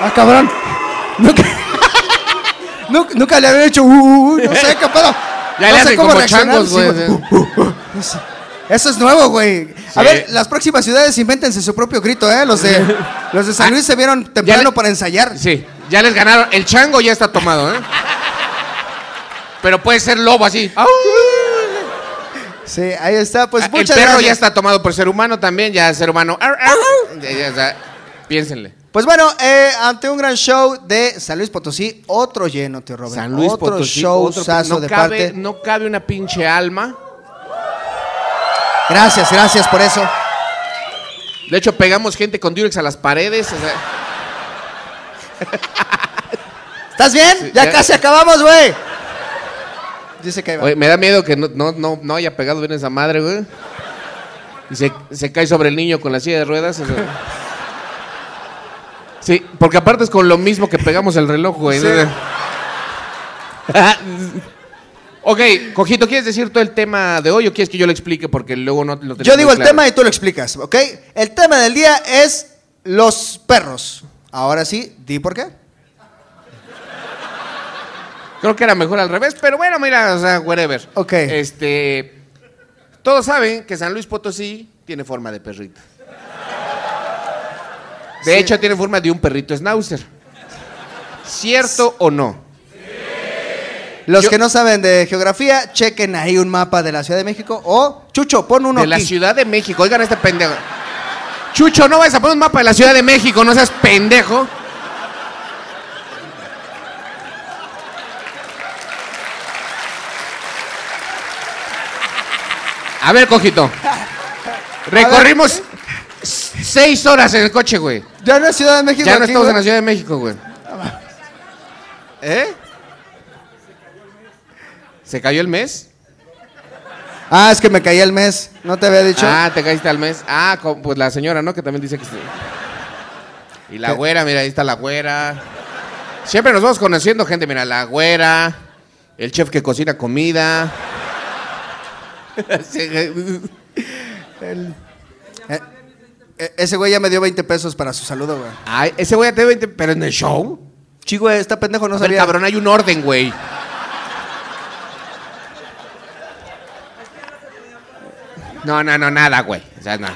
Ah, cabrón. Nunca... nunca, nunca le había hecho... uh, uh, uh, no sé qué pedo. Ya no le sé cómo como changos, güey. uh, uh, uh. Eso- es nuevo, güey. A ver, las próximas ciudades invéntense su propio grito, ¿eh? Los de, los de San Luis se vieron temprano le- para ensayar. Sí, ya les ganaron. El chango ya está tomado, ¿eh? Pero puede ser lobo así. ¡Au! Sí, ahí está. Pues el muchas perro gracias. ya está tomado por ser humano también, ya ser humano. Ar, ar. Ya, ya está. Piénsenle. Pues bueno, eh, ante un gran show de San Luis Potosí, otro lleno, tío Robert. San Luis otro Potosí, show otro- no de cabe, parte. no cabe una pinche alma. Gracias, gracias por eso. De hecho, pegamos gente con Durex a las paredes. o sea, ¿Estás bien? Sí, ya, ya. casi acabamos, güey. Dice que oye, me da miedo que no, no, no, no haya pegado bien esa madre, güey. Y se, se cae sobre el niño con la silla de ruedas. o sea. Sí, porque aparte es con lo mismo que pegamos el reloj, güey. Sí. ok, Cojito, ¿quieres decir todo el tema de hoy o quieres que yo lo explique? Porque luego no lo tenemos Yo digo muy el claro. tema y tú lo explicas, ¿ok? El tema del día es los perros. Ahora sí, di por qué. Creo que era mejor al revés, pero bueno, mira, o sea, whatever. Ok. Este. Todos saben que San Luis Potosí tiene forma de perrito. De Sí. hecho, tiene forma de un perrito schnauzer. ¿Cierto o no? Los Yo- que no saben de geografía, chequen ahí un mapa de la Ciudad de México. O, Chucho, pon uno de la. Ciudad de México. Oigan este pendejo. Chucho, no vayas a poner un mapa de la Ciudad de México, no seas pendejo. A ver, cojito. Recorrimos seis horas en el coche, güey. Ya no es Ciudad de México. Ya no aquí, estamos güey. en la Ciudad de México, güey. ¿Eh? ¿Se cayó el mes? Ah, es que me caí el mes. ¿No te había dicho? Ah, te caíste al mes. Ah, pues la señora, ¿no? Que también dice que sí. Y la ¿Qué? güera, mira, ahí está la güera. Siempre nos vamos conociendo gente, mira, la güera, el chef que cocina comida. Eh, ese güey ya me dio 20 pesos para su saludo, güey. Ay, ese güey ya te 20, pero en el show. Güey, está pendejo, no A ver, sabía. cabrón, hay un orden, güey. No, no, no, nada, güey. O sea, nada.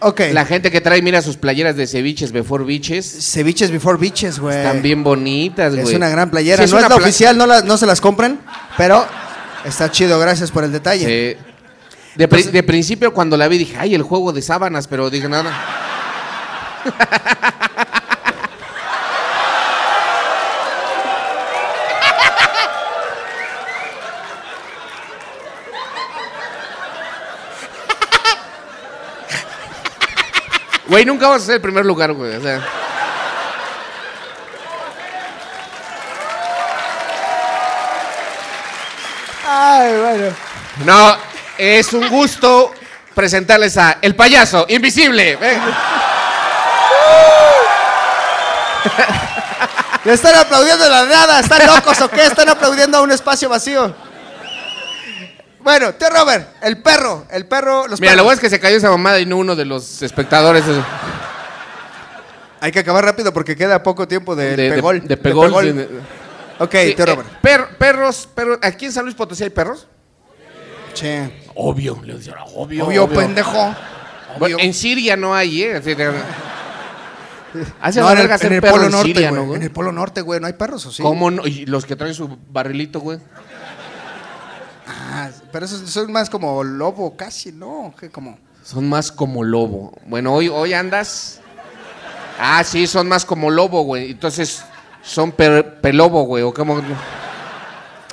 Ok. La gente que trae, mira, sus playeras de ceviches, before biches. Ceviches before beaches, güey. Están bien bonitas, güey. Es una gran playera. Sí, no es la pla- oficial, no, la- no se las compren, pero está chido, gracias por el detalle. Sí. De, pri- de principio, cuando la vi, dije, ay, el juego de sábanas, pero dije, no. Güey, nunca vamos a ser el primer lugar, güey. O sea. Ay, bueno. No, es un gusto presentarles a El Payaso Invisible. Ven. Le están aplaudiendo de la nada, ¿están locos o qué? Están aplaudiendo a un espacio vacío. Bueno, tío Robert, el perro, el perro, los Mira, lo bueno es que se cayó esa mamada y no uno de los espectadores. Hay que acabar rápido porque queda poco tiempo de, de, de- pegol. de pegol, pegol. Ok, Sí, tío eh, Robert. per- perros, perros. ¿Aquí en San Luis Potosí hay perros? Che. Obvio, le decía, obvio. Obvio, pendejo. Bueno, Obvio. en Siria no hay, ¿eh? Así de- Hace No, la en el, verga ser en el perro Polo en Norte, Siria, güey. ¿no, güey? En el Polo Norte, güey, ¿no hay perros o sí? ¿Cómo no? Y los que traen su barrilito, güey. Ah, pero esos son más como lobo casi, ¿no? ¿Qué como? Son más como lobo. Bueno, hoy, hoy andas. Ah, sí, son más como lobo, güey. Entonces, son per- pelobo, güey. O como.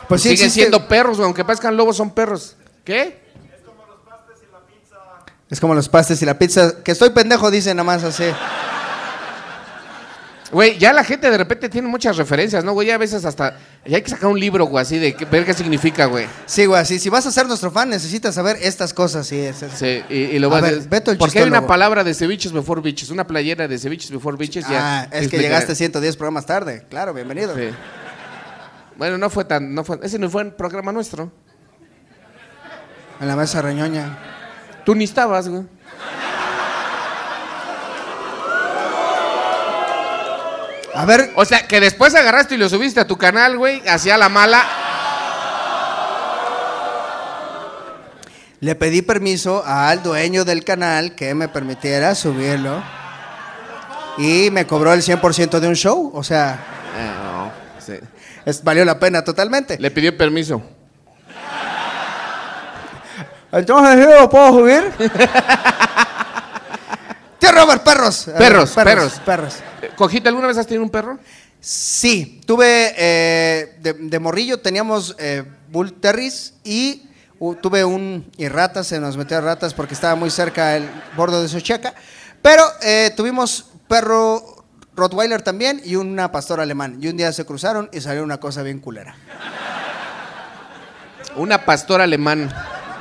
Pues sí siguen existe- siendo perros, güey. Aunque parezcan lobos, son perros. ¿Qué? Es como los pastes y la pizza. Que estoy pendejo, dice nada más así. Güey, ya la gente de repente tiene muchas referencias, ¿no, güey? Ya a veces hasta. Ya hay que sacar un libro, güey, así de que- ver qué significa, güey. Sí, güey, así. Si vas a ser nuestro fan, necesitas saber estas cosas. Sí, es- es- Sí, y, y lo A vas ver, Beto el Porque hay una palabra de ceviches before bitches, una playera de ceviches before bitches. ya Ah, es que llegaste 110 programas tarde. Claro, bienvenido. Sí. Bueno, no fue tan. No fue, ese no fue el programa nuestro. En la mesa reñoña. Tú ni estabas, güey. A ver, O sea, que después agarraste y lo subiste a tu canal, güey, hacia la mala. le pedí permiso al dueño del canal que me permitiera subirlo. Y me cobró el 100% de un show. O sea, Eh, no, sí. es- valió la pena totalmente. Le pidió permiso. Entonces, ¿sí lo puedo subir? Robert, perros. Perros, perros. perros. Perros. Eh, Cojita, ¿alguna vez has tenido un perro? Sí, tuve eh, de, de morrillo, teníamos eh, Bull Terriers y uh, tuve un. y ratas, se nos metió ratas porque estaba muy cerca el bordo de Socheca. Pero eh, tuvimos perro Rottweiler también y una pastor alemán. Y un día se cruzaron y salió una cosa bien culera. Una pastora alemán.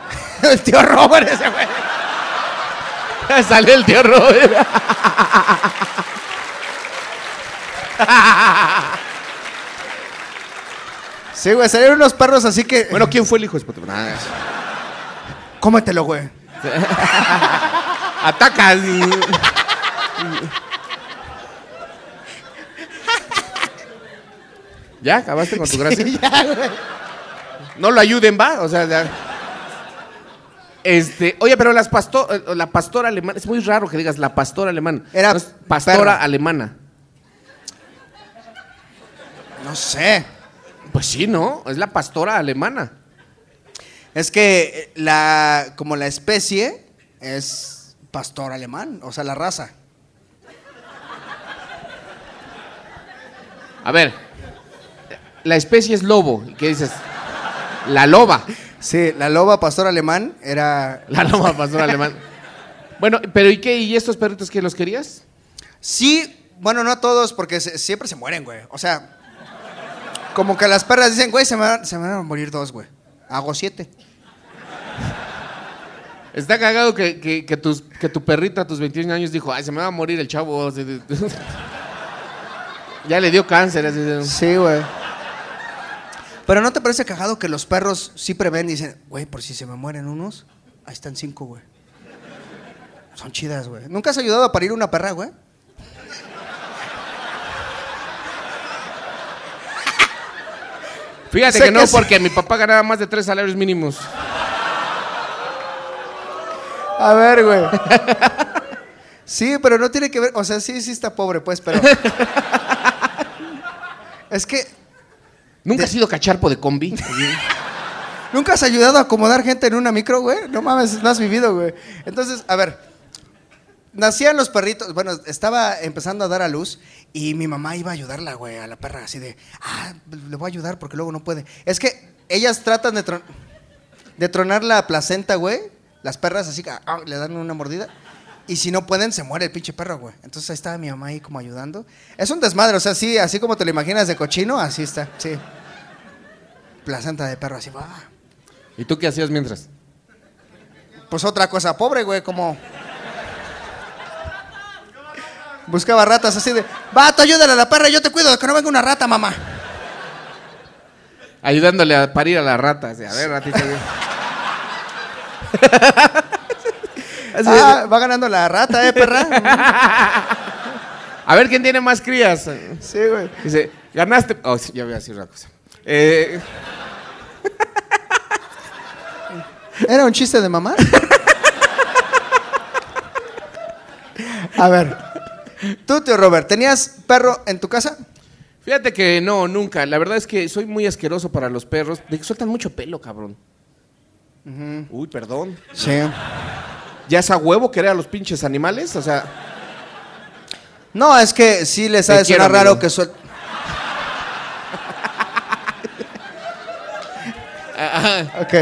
el tío Robert ese güey. Salió el tío Robert. Sí, güey, salieron unos perros así que. Bueno, ¿quién fue el hijo? Nada. cómetelo, güey. Ataca. ¿Ya acabaste con tu gracia? Sí, ya, güey. No lo ayuden, va. O sea, ya. Este, oye, pero las pasto- eh, la pastora alemana, es muy raro que digas la pastora alemana. Era No es pastora perra. alemana. No sé. Pues sí, ¿no? Es la pastora alemana. Es que eh, la, como la especie es pastor alemán, o sea, la raza. A ver, la especie es lobo. ¿Y qué dices? La loba. Sí, la loba pastor alemán era... La loba pastora alemana. Bueno, pero ¿y qué? ¿Y estos perritos que los querías? Sí, bueno, no todos, porque se- siempre se mueren, güey. O sea, como que las perras dicen, güey, se me, van- se me van a morir dos, güey. Hago siete. Está cagado que, que, que tus, que tu perrito a tus 21 años dijo, ay, se me va a morir el chavo. ya le dio cáncer. así Sí, güey. Pero ¿no te parece cagado que los perros sí prevén y dicen, güey, por si se me mueren unos, ahí están cinco, güey? Son chidas, güey. ¿Nunca has ayudado a parir una perra, güey? Fíjate Sé que no, que sí. porque mi papá ganaba más de tres salarios mínimos. A ver, güey. Sí, pero no tiene que ver, o sea, sí, sí está pobre, pues, pero... Es que ¿Nunca has sido cacharpo de combi? nunca has ayudado a acomodar gente en una micro, güey. No mames, no has vivido, güey. Entonces, a ver, nacían los perritos, bueno, estaba empezando a dar a luz y mi mamá iba a ayudarla, güey, a la perra, así de, ah, le voy a ayudar porque luego no puede. Es que ellas tratan de, tron- de tronar la placenta, güey. Las perras así, ah, le dan una mordida. Y si no pueden, se muere el pinche perro, güey. Entonces ahí estaba mi mamá ahí como ayudando. Es un desmadre, o sea, sí, así como te lo imaginas de cochino, así está, sí. Placenta de perro, así, va. ¿Y tú qué hacías mientras? Pues otra cosa pobre, güey, como. Buscaba ratas así de. Vato, ayúdale a la perra, yo te cuido de que no venga una rata, mamá. Ayudándole a parir a la rata. así, a ver, ratita. Ah, va ganando la rata, eh, perra. A ver quién tiene más crías. Sí, güey. Dice, ganaste. Oh, sí, ya voy a decir una cosa. Eh, ¿Era un chiste de mamá? A ver. Tú, tío Robert, ¿tenías perro en tu casa? fíjate que no, nunca. La verdad es que soy muy asqueroso para los perros. De que sueltan mucho pelo, cabrón. Uy, perdón. Sí. ¿Ya es a huevo querer a los pinches animales? O sea, No, es que sí les ha de quiero, raro amigo. que suel... Ok.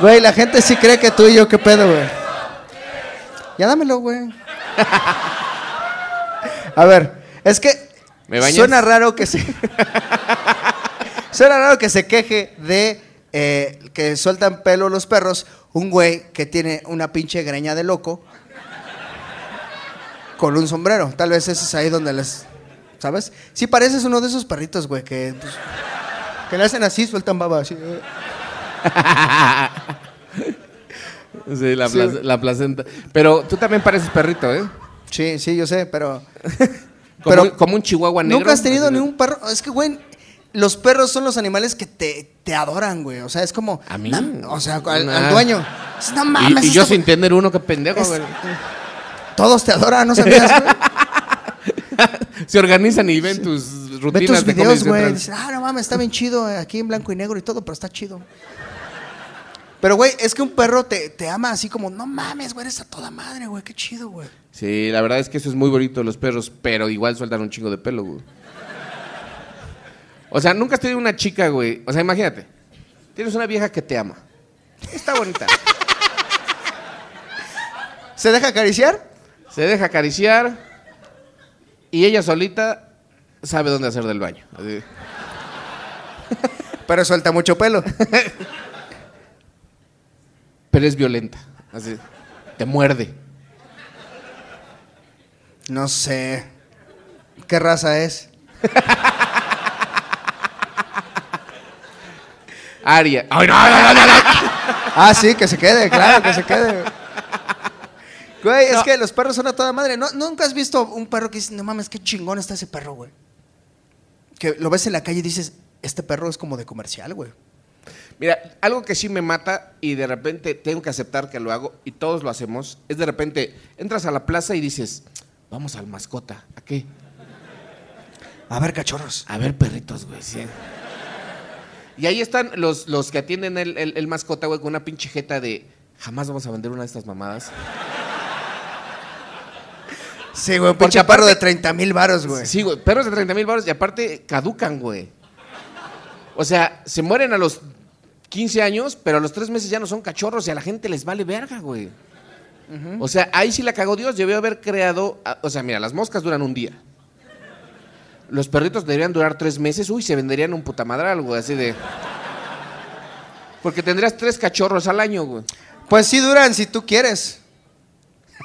Güey, la gente sí cree que tú y yo, ¿qué pedo, güey? Ya dámelo, güey. A ver, es que suena raro que se... suena raro que se queje de eh, que sueltan pelo los perros un güey que tiene una pinche greña de loco con un sombrero. Tal vez ese es ahí donde les... ¿Sabes? Sí pareces uno de esos perritos, güey, que... pues, que le hacen así, sueltan baba, así. eh. sí, la, Sí. plac- la placenta. Pero tú también pareces perrito, ¿eh? Sí, sí, yo sé, pero... Como, Pero un- como un chihuahua negro. ¿Nunca has tenido ni un perro? Es que, güey, los perros son los animales que te, te adoran, güey. O sea, es como... ¿A mí? O sea, al, al Ah. dueño. No mames. Y, yo sin tener uno, qué pendejo, Es- güey. Todos te adoran, ¿no sabías, güey? Se organizan y ven tus Ve rutinas tus de videos, Comedy güey. Dices, ah, no mames, está bien chido eh, aquí en blanco y negro y todo, pero está chido. Pero, güey, es que un perro te, te ama así como, no mames, güey, eres a toda madre, güey, qué chido, güey. Sí, la verdad es que eso es muy bonito de los perros, pero igual sueltan un chingo de pelo, güey. O sea, nunca has tenido una chica, güey. O sea, imagínate. Tienes una vieja que te ama. Está bonita. ¿Se deja acariciar? Se deja acariciar y ella solita sabe dónde hacer del baño. Así. Pero suelta mucho pelo. Pero es violenta. Así. Te muerde. No sé. ¿Qué raza es? Aria. Ay, no, no, no, no, no. Ah, sí, que se quede, claro, que se quede. Güey, es que los perros son a toda madre. ¿No, ¿Nunca has visto un perro que dice, no mames, qué chingón está ese perro, güey? Que lo ves en la calle y dices, este perro es como de comercial, güey. Mira, algo que sí me mata y de repente tengo que aceptar que lo hago y todos lo hacemos, es de repente entras a la plaza y dices, vamos al mascota. ¿A qué? A ver, cachorros. A ver, perritos, güey. sí. Y ahí están los, los que atienden el, el- el mascota, güey, con una pinche jeta de jamás vamos a vender una de estas mamadas. Sí, güey, un pinche perro de 30 mil varos, güey. Sí, güey, perros de 30 mil baros y aparte caducan, güey. O sea, se mueren a los 15 años, pero a los 3 meses ya no son cachorros y a la gente les vale verga, güey. O sea, ahí sí la cagó Dios, debió haber creado, ah, o sea, mira, las moscas duran un día. Los perritos deberían durar tres meses, uy, se venderían un putamadral, güey, así de... Porque tendrías tres cachorros al año, güey. Pues sí duran si tú quieres.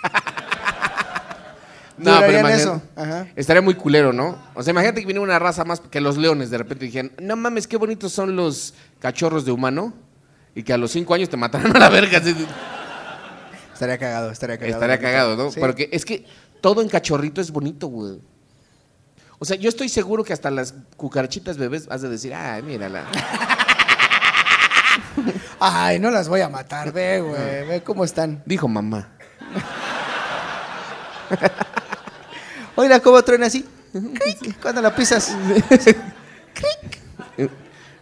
Durarían imagínate, eso, ajá. Estaría muy culero, ¿no? O sea, imagínate que viene una raza más que los leones, de repente dijeran, no mames, qué bonitos son los cachorros de humano. Y que a los cinco años te mataran a la verga. así de- Estaría cagado, estaría cagado. Estaría cagado, ¿no? Sí. Porque es que todo en cachorrito es bonito, güey. O sea, yo estoy seguro que hasta las cucarachitas bebés has de decir, ay, mírala. Ay, no las voy a matar, ve, güey. Ve cómo están. Dijo mamá. Oiga, cómo truena así. Cric, Cuando la pisas.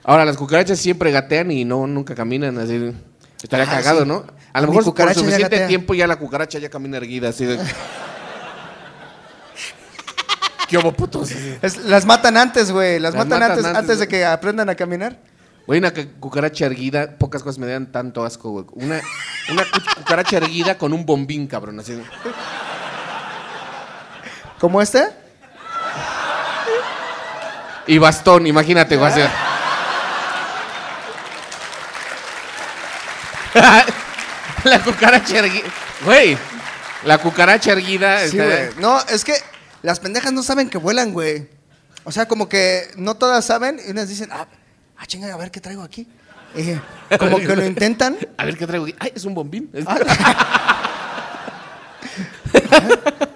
Ahora, las cucarachas siempre gatean y no, nunca caminan así. Estaría Ah, cagado, sí. ¿no? A lo mejor por ya suficiente tiempo ya la cucaracha ya camina erguida, así de... ¿Qué hubo, putos? Es- las matan antes, güey. Las, Las matan, matan antes, antes, antes de güey. que aprendan a caminar. Güey, una cu- cucaracha erguida, pocas cosas me dan tanto asco, güey. Una, una cu- cucaracha erguida con un bombín, cabrón, así. ¿Como este? Y bastón, imagínate, güey. así. la cucaracha erguida. Güey, la cucaracha erguida. Sí, está- güey. No, es que las pendejas no saben que vuelan, güey. O sea, como que no todas saben y unas dicen, ah, ah chinga, a ver qué traigo aquí. Y como que lo intentan. A ver qué traigo aquí. Ay, es un bombín.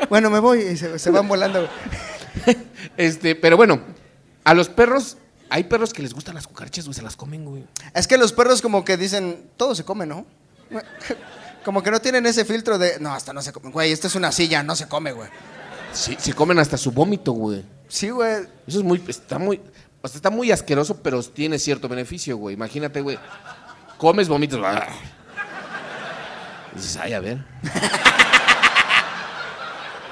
Bueno, me voy y se, se van volando. güey. Este, pero bueno, a los perros, hay perros que les gustan las cucarachas, güey, se las comen, güey. Es que los perros como que dicen, todo se come, ¿no? Como que no tienen ese filtro de, no, hasta no se come. Güey, esta es una silla, no se come, güey. Sí, se comen hasta su vómito, güey. Sí, güey. Eso es muy, está muy, o sea, está muy asqueroso, pero tiene cierto beneficio, güey. Imagínate, güey. Comes, vomitas. ¡ah! Dices, ay, a ver.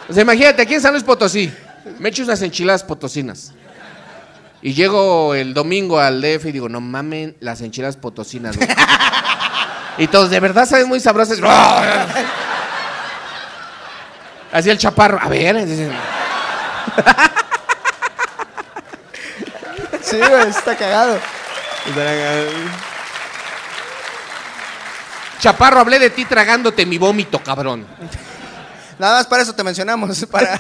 O sea, imagínate, aquí en San Luis Potosí, me echo unas enchiladas potosinas. Y llego el domingo al DF y digo, no mamen las enchiladas potosinas, güey. Y todos, de verdad saben muy sabrosas. Así el chaparro, a ver. dicen, Sí, güey, está cagado. Chaparro, hablé de ti tragándote mi vómito, cabrón. Nada más para eso te mencionamos. Para...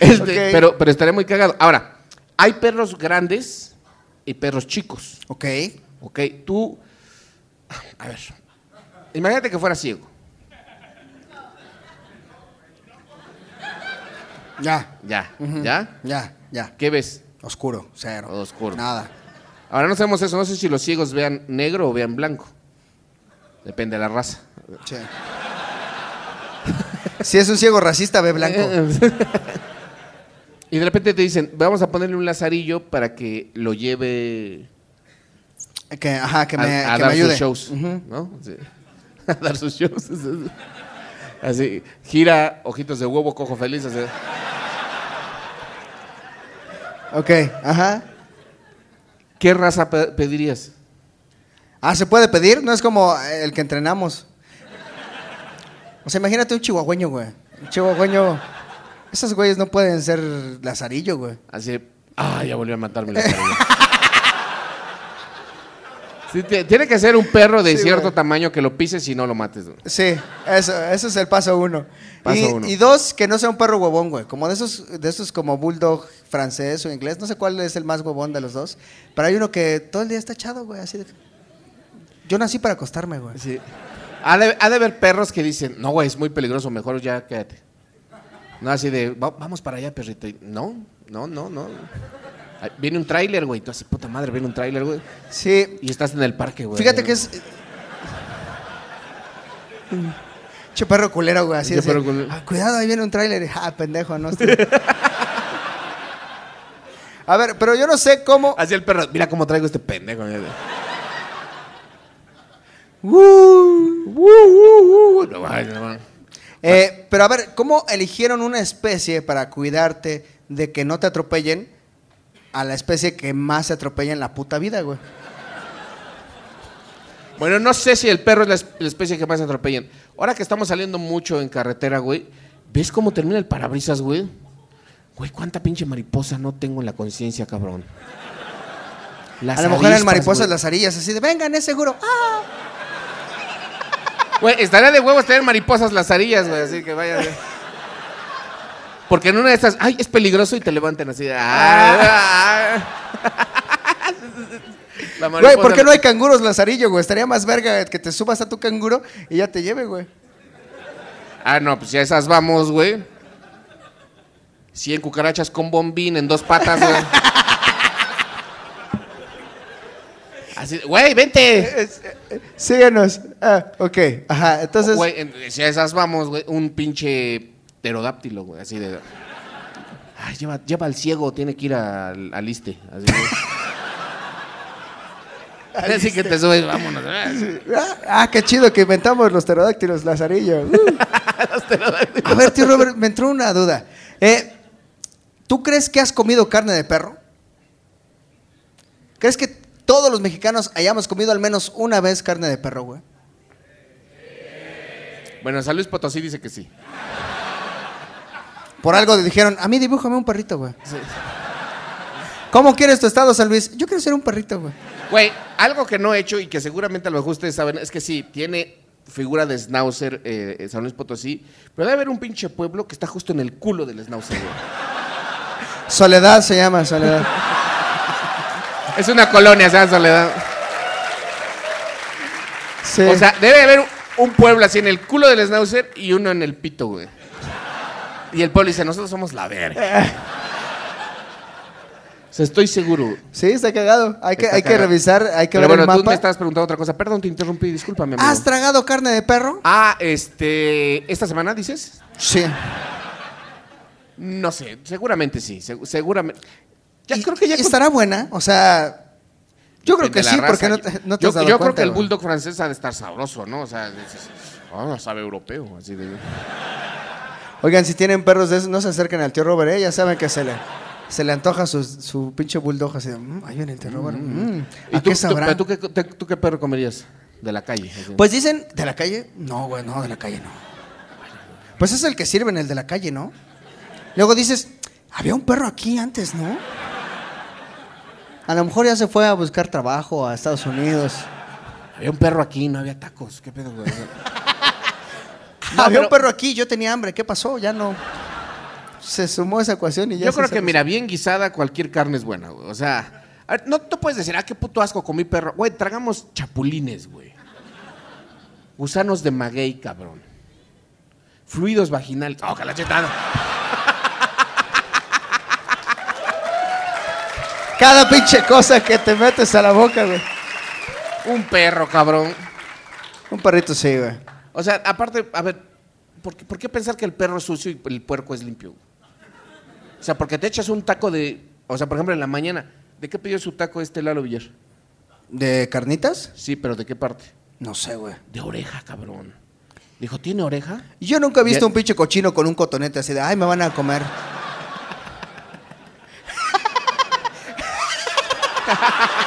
Este, pero, pero estaría muy cagado. Ahora, hay perros grandes y perros chicos. ok. Ok, tú. A ver. Imagínate que fuera ciego. Ya. Ya, Ujú. ¿ya? Ya, ya. ¿Qué ves? Oscuro, cero. Oscuro. Nada. Ahora no sabemos eso, no sé si los ciegos vean negro o vean blanco. Depende de la raza. Sí. si es un ciego racista, ve blanco. y de repente te dicen, vamos a ponerle un lazarillo para que lo lleve Que, ajá, que me, a que dar me ayude. sus shows, Ujú. ¿no? Sí. A dar sus shows. Así, gira, ojitos de huevo, cojo feliz. así. Ok, ajá. ¿Qué raza pe- pedirías? Ah, ¿se puede pedir? No es como el que entrenamos. O sea, imagínate un chihuahueño, güey. Un chihuahueño. Esos güeyes no pueden ser lazarillo, güey. Así, ah, ya volvió a matarme la lazarillo. Sí, tiene que ser un perro de Sí, cierto güey. tamaño que lo pises y no lo mates. güey. Sí, eso, eso es el paso uno. Paso y, uno. y dos, que no sea un perro huevón, güey. Como de esos, de esos como bulldog francés o inglés. No sé cuál es el más huevón de los dos. Pero hay uno que todo el día está echado, güey. Así de... Yo nací para acostarme, güey. Sí. Ha de, ha de haber perros que dicen, no, güey, es muy peligroso, mejor ya quédate. No, así de, "Va- vamos para allá, perrito. No, no, no, no. Viene un tráiler, güey. Tú así, puta madre, viene un tráiler, güey. Sí, Y estás en el parque, güey. Fíjate que es. Che perro culero, güey. Así perro culero. "Ah, cuidado, ahí viene un tráiler. Ah, pendejo, no estoy. A ver, pero yo no sé cómo. Así el perro, mira cómo traigo este pendejo. Uh. Uh, no. Eh, pero a ver, ¿cómo eligieron una especie para cuidarte de que no te atropellen a la especie que más se atropella en la puta vida, güey? Bueno, no sé si el perro es la, es- la especie que más atropellan. Ahora que estamos saliendo mucho en carretera, güey, ¿ves cómo termina el parabrisas, güey? Güey, cuánta pinche mariposa no tengo en la conciencia, cabrón. Las a lo mejor eran mariposas las arillas, así de, vengan, es seguro. ¡Ah! Güey, estaría de huevos tener mariposas lazarillas, güey, así que vaya. güey. Porque en una de estas, ay, es peligroso y te levanten así. de, "Ah, ah". La Güey, ¿por qué no hay canguros lazarillo, güey? Estaría más verga que te subas a tu canguro y ya te lleve, güey. Ah, no, pues ya esas vamos, güey. 100 cucarachas con bombín en dos patas, güey. Así, güey, vente. Síguenos. Ah, ok. Ajá, entonces. Güey, en- si a esas vamos, güey, un pinche pterodáctilo, güey, así de... Ay, lleva, lleva al ciego, tiene que ir al, al iste. Así, que te subes, vámonos. Ah, ah, qué chido que inventamos los pterodáctilos, Lazarillo. Uh. A ver, tío Robert, me entró una duda. Eh, ¿Tú crees que has comido carne de perro? ¿Crees que todos los mexicanos hayamos comido al menos una vez carne de perro, güey? Bueno, San Luis Potosí dice que sí. Por algo le dijeron, a mí dibújame un perrito, güey. ¿Cómo quieres tu estado, San Luis? Yo quiero ser un perrito, güey. Güey, algo que no he hecho y que seguramente a lo mejor ustedes saben es que sí, tiene figura de Schnauzer eh, San Luis Potosí, pero debe haber un pinche pueblo que está justo en el culo del Schnauzer, güey. Soledad se llama, Soledad. Es una colonia, se llama Soledad. Sí. O sea, debe haber un, un pueblo así en el culo del Schnauzer y uno en el pito, güey. Y el pueblo dice, nosotros somos la verga. O sea, estoy seguro. sí, está cagado. Hay que, Está hay que cagado. revisar, hay que Pero ver bueno, el tú mapa. me estabas preguntando otra cosa. Perdón, te interrumpí, discúlpame, amigo. ¿Has tragado carne de perro? Ah, este, ¿esta semana dices? Sí. No sé, seguramente sí, seg- seguramente. Ya Y- creo que ya estará buena, o sea, yo creo que sí, porque no te, no te yo has dado yo creo cuenta, que el güey. bulldog francés ha de estar sabroso, ¿no? O sea, dices, ah, sabe europeo, así de. Oigan, si tienen perros de esos, no se acerquen al tío Robert, ¿eh? Ya saben que se le, se le antoja su, su pinche bulldog así de, "Mm, ahí viene el tío Robert. mm, ¿Y ¿A tú, qué sabrá? tú qué, te- tú qué perro comerías de la calle? así? Pues dicen, ¿de la calle? No, güey, no, de la calle no. Pues es el que sirve en el de la calle, ¿no? Luego dices, había un perro aquí antes, ¿no? A lo mejor ya se fue a buscar trabajo a Estados Unidos. había un perro aquí, no había tacos. ¿Qué pedo, güey? Había un perro aquí, yo tenía hambre, ¿qué pasó? Ya no. Se sumó esa ecuación y ya. Yo creo que, mira, bien guisada, cualquier carne es buena, güey. O sea, no te puedes decir, ah, qué puto asco comí perro. Güey, tragamos chapulines, güey. Gusanos de maguey, cabrón. Fluidos vaginales. ¡Oh, que la chetada! Cada pinche cosa que te metes a la boca, güey. Un perro, cabrón. Un perrito sí, güey. O sea, aparte, a ver, ¿por qué, por qué pensar que el perro es sucio y el puerco es limpio? O sea, porque te echas un taco de. O sea, por ejemplo, en la mañana, ¿de qué pidió su taco este Lalo Villar? ¿De carnitas? Sí, pero ¿de qué parte? No sé, güey. De oreja, cabrón. Dijo, ¿tiene oreja? Yo nunca he visto Ya- un pinche cochino con un cotonete así de, ay, me van a comer.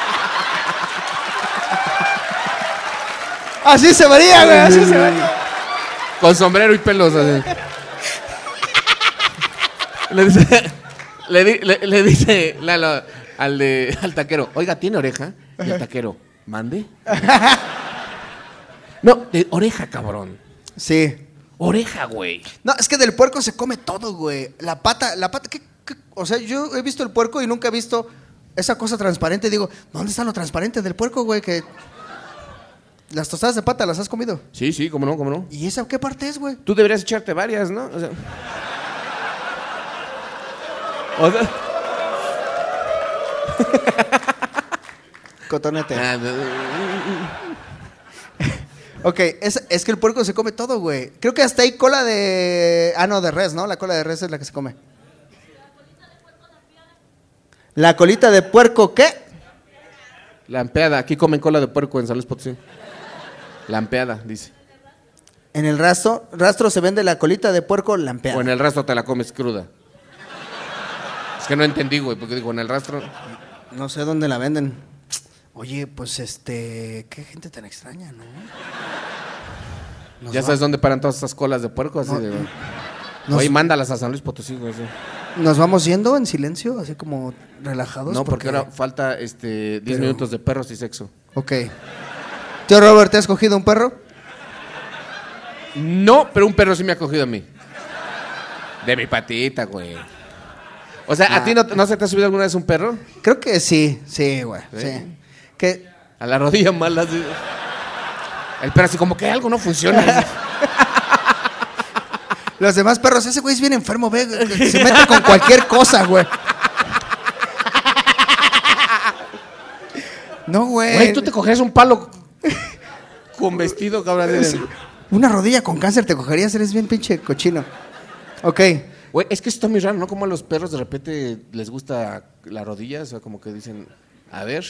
así se vería, güey, así se vería. Con sombrero y pelos. así. le dice, le, di- le- le dice Lalo al, de, al taquero, oiga, ¿tiene oreja? Y el taquero, ¿mande? no, de oreja, cabrón. Sí. Oreja, güey. No, es que del puerco se come todo, güey. La pata, la pata, ¿qué, qué? O sea, yo he visto el puerco y nunca he visto esa cosa transparente. Digo, ¿dónde está lo transparente del puerco, güey? Que las tostadas de pata las has comido. Sí, sí, cómo no, cómo no. ¿Y esa qué parte es, güey? Tú deberías echarte varias, ¿no? O sea, o sea- Cotonete. Ah, Ok, es, es que el puerco se come todo, güey. Creo que hasta hay cola de... Ah, no, de res, ¿no? La cola de res es la que se come. ¿La colita de puerco qué? Lampeada. Aquí comen cola de puerco en San Luis Potosí. Lampeada, dice. En el rastro, rastro se vende la colita de puerco lampeada. O en el rastro te la comes cruda. Es que no entendí, güey, porque digo, en el rastro. No sé dónde la venden. Oye, pues este... Qué gente tan extraña, ¿no? Nos ya va- sabes dónde paran todas esas colas de puerco, así No, de. nos- Oye, mándalas a San Luis Potosí, güey. Nos vamos yendo en silencio, así como relajados. No, porque ahora falta este 10 Pero- minutos de perros y sexo. Ok. Tío Robert, ¿te has cogido un perro? No, pero un perro sí me ha cogido a mí. De mi patita, güey. O sea, ¿a ti no, no se te ha subido alguna vez un perro? Creo que sí, sí, güey. ¿Sí? Sí. Que A la rodilla mala. así. El perro así como que algo no funciona. los demás perros, ese güey es bien enfermo, ve, se mete con cualquier cosa, güey. No, güey. Güey, tú te cogerías un palo con vestido, cabrón. Una rodilla con cáncer te cogerías, eres bien pinche cochino. Ok. Güey, es que esto está muy raro, ¿no? Como a los perros de repente les gusta la rodilla, o sea, como que dicen, a ver.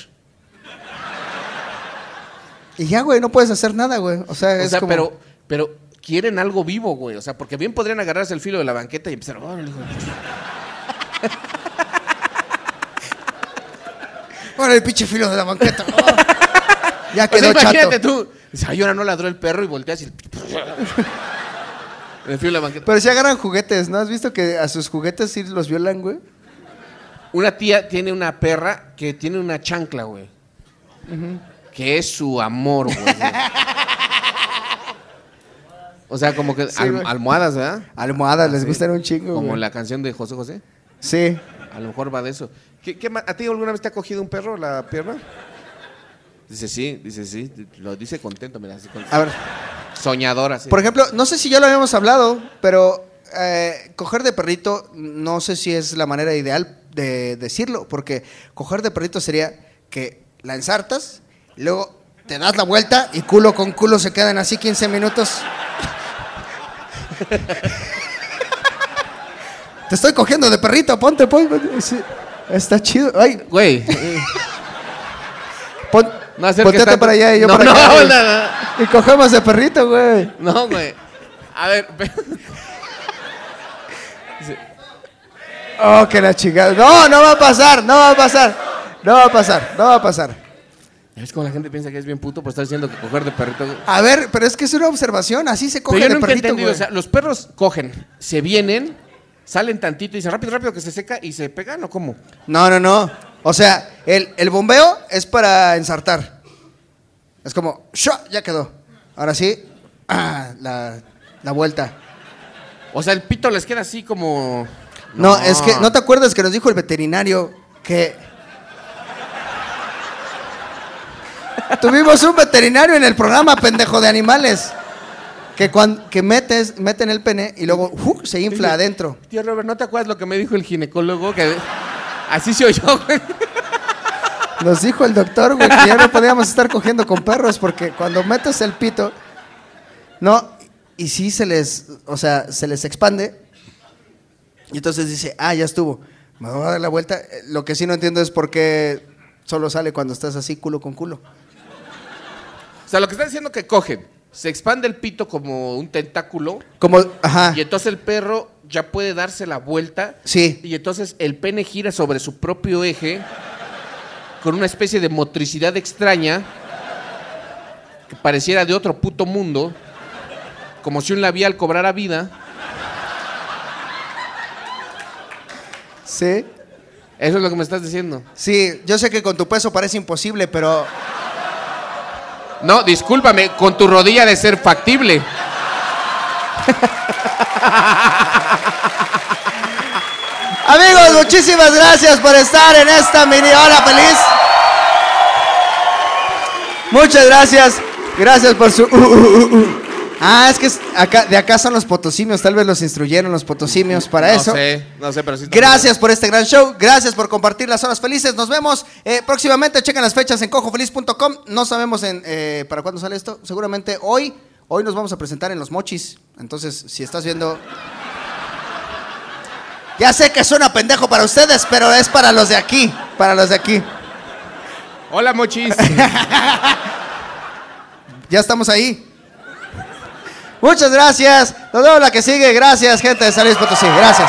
Y ya, güey, no puedes hacer nada, güey. O sea, O es sea, como... pero, pero quieren algo vivo, güey. O sea, porque bien podrían agarrarse el filo de la banqueta y empezar. Ahora el pinche filo de la banqueta. Oh. Ya O sea, quedó imagínate chato. tú. Dices, ay, ahora no ladró el perro y volteas y. el de la banqueta. Pero si agarran juguetes, ¿no? ¿Has visto que a sus juguetes sí los violan, güey? Una tía tiene una perra que tiene una chancla, güey. Que es su amor, güey. O sea, como que Sí, al- güey. almohadas, ¿verdad? Almohadas, les gustan un chingo, Como güey. la canción de José José. Sí. A lo mejor va de eso. ¿Qué, qué ma- ¿A ti alguna vez te ha cogido un perro la pierna? Dice sí, dice sí. Lo dice contento, mira. Así A ver, Soñadora, sí. por ejemplo, no sé si ya lo habíamos hablado, pero eh, coger de perrito, no sé si es la manera ideal de decirlo, porque coger de perrito sería que la ensartas, y luego te das la vuelta y culo con culo se quedan así 15 minutos. Te estoy cogiendo de perrito, ponte, ponte. Está chido. Ay, Güey. pon, No acerques ponteate tanto. para allá y yo no, para no, acá. no, no. Y cogemos de perrito, güey. No, güey. A ver, Oh, que la chingada. No, no va a pasar, no va a pasar. No va a pasar, no va a pasar. es como la gente piensa que es bien puto por estar diciendo que coger de perrito. A ver, pero es que es una observación, así se coge Pero yo de nunca perrito, entendido. O sea, los perros cogen, se vienen, salen tantito y dicen rápido, rápido que se seca y se pegan o cómo. No, no, no. O sea, el, el bombeo es para ensartar. Es como, ¡shua! ya quedó. Ahora sí, ah, la, la vuelta. O sea, el pito les queda así como. No, es que, ¿no te acuerdas que nos dijo el veterinario que... Tuvimos un veterinario en el programa, pendejo de animales. Que, cuando, que metes, meten el pene y luego ¡uf! se infla adentro. Tío Robert, ¿no te acuerdas lo que me dijo el ginecólogo? Que así se oyó, güey. Nos dijo el doctor, güey, que ya no podíamos estar cogiendo con perros porque cuando metes el pito, no, y sí se les, o sea, se les expande. Y entonces dice, ah, ya estuvo. Me voy a dar la vuelta. Lo que sí no entiendo es por qué solo sale cuando estás así, culo con culo. O sea, lo que está diciendo que cogen, se expande el pito como un tentáculo Como, ajá. y entonces el perro ya puede darse la vuelta Sí. y entonces el pene gira sobre su propio eje con una especie de motricidad extraña que pareciera de otro puto mundo, como si un labial cobrara vida. Sí. Eso es lo que me estás diciendo. Sí, yo sé que con tu peso parece imposible, pero No, discúlpame, con tu rodilla de ser factible. Amigos, muchísimas gracias por estar en esta mini hora feliz. Muchas gracias. Gracias por su. uh, uh, uh, uh. Ah, es que es acá, de acá son los potosimios. Tal vez los instruyeron los potosimios para no eso. sé, no sé, pero sí. está Gracias por este gran show. Gracias por compartir las horas felices. Nos vemos eh, próximamente. Chequen las fechas en cojofeliz.com. No sabemos en, eh, para cuándo sale esto. Seguramente hoy. Hoy nos vamos a presentar en los mochis. Entonces, si estás viendo. Ya sé que suena pendejo para ustedes, pero es para los de aquí. Para los de aquí. Hola, mochis. Ya estamos ahí. Muchas gracias. Nos vemos la que sigue. Gracias, gente de San Luis Potosí. Gracias.